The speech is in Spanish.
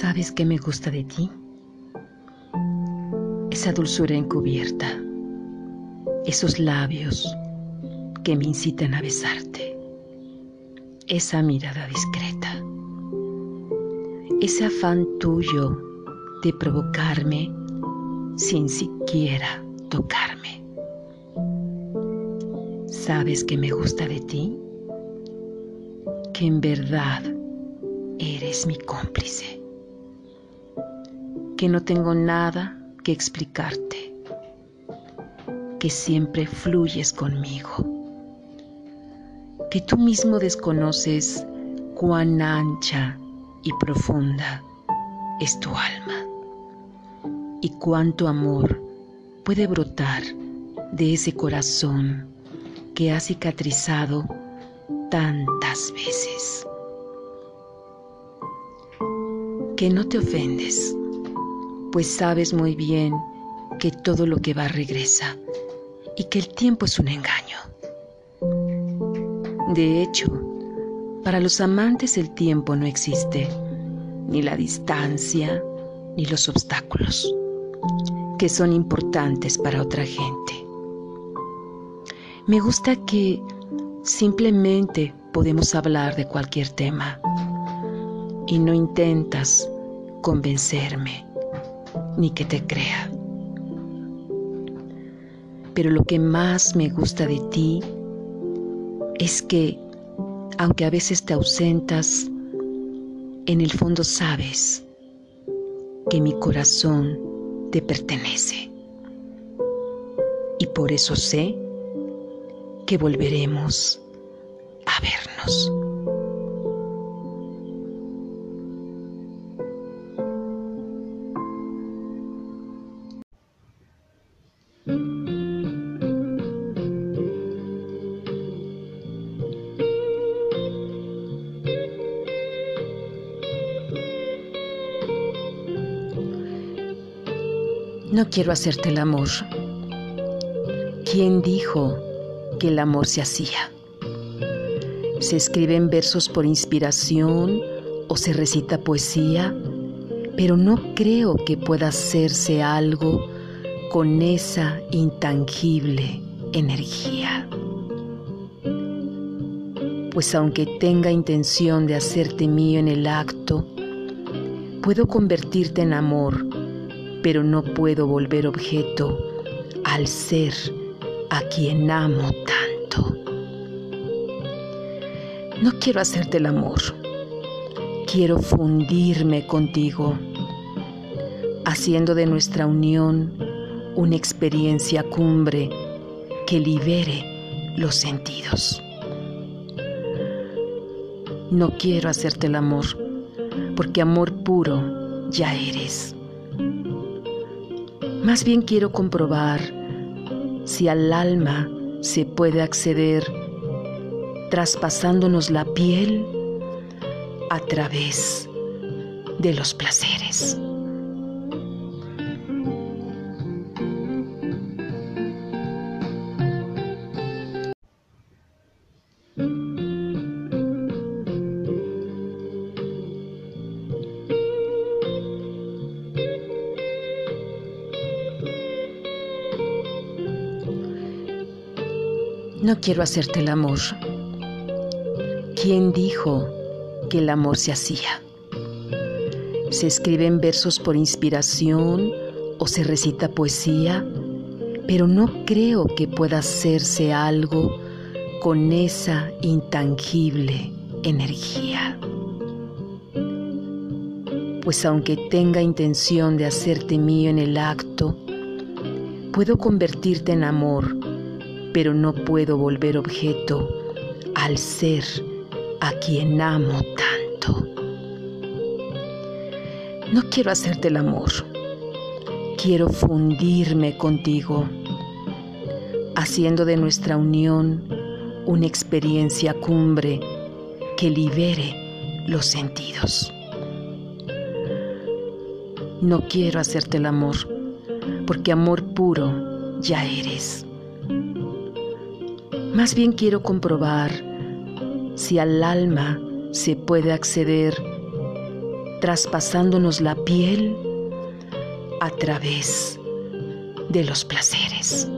¿Sabes qué me gusta de ti? Esa dulzura encubierta, esos labios que me incitan a besarte, esa mirada discreta, ese afán tuyo de provocarme sin siquiera tocarme. ¿Sabes qué me gusta de ti? Que en verdad eres mi cómplice que no tengo nada que explicarte, que siempre fluyes conmigo, que tú mismo desconoces cuán ancha y profunda es tu alma y cuánto amor puede brotar de ese corazón que ha cicatrizado tantas veces. Que no te ofendes pues sabes muy bien que todo lo que va regresa y que el tiempo es un engaño. De hecho, para los amantes el tiempo no existe, ni la distancia, ni los obstáculos, que son importantes para otra gente. Me gusta que simplemente podemos hablar de cualquier tema y no intentas convencerme ni que te crea. Pero lo que más me gusta de ti es que, aunque a veces te ausentas, en el fondo sabes que mi corazón te pertenece. Y por eso sé que volveremos a vernos. No quiero hacerte el amor. ¿Quién dijo que el amor se hacía? Se escriben versos por inspiración o se recita poesía, pero no creo que pueda hacerse algo con esa intangible energía. Pues aunque tenga intención de hacerte mío en el acto, puedo convertirte en amor pero no puedo volver objeto al ser a quien amo tanto. No quiero hacerte el amor, quiero fundirme contigo, haciendo de nuestra unión una experiencia cumbre que libere los sentidos. No quiero hacerte el amor, porque amor puro ya eres. Más bien quiero comprobar si al alma se puede acceder traspasándonos la piel a través de los placeres. No quiero hacerte el amor. ¿Quién dijo que el amor se hacía? Se escriben versos por inspiración o se recita poesía, pero no creo que pueda hacerse algo con esa intangible energía. Pues aunque tenga intención de hacerte mío en el acto, puedo convertirte en amor pero no puedo volver objeto al ser a quien amo tanto. No quiero hacerte el amor, quiero fundirme contigo, haciendo de nuestra unión una experiencia cumbre que libere los sentidos. No quiero hacerte el amor, porque amor puro ya eres. Más bien quiero comprobar si al alma se puede acceder traspasándonos la piel a través de los placeres.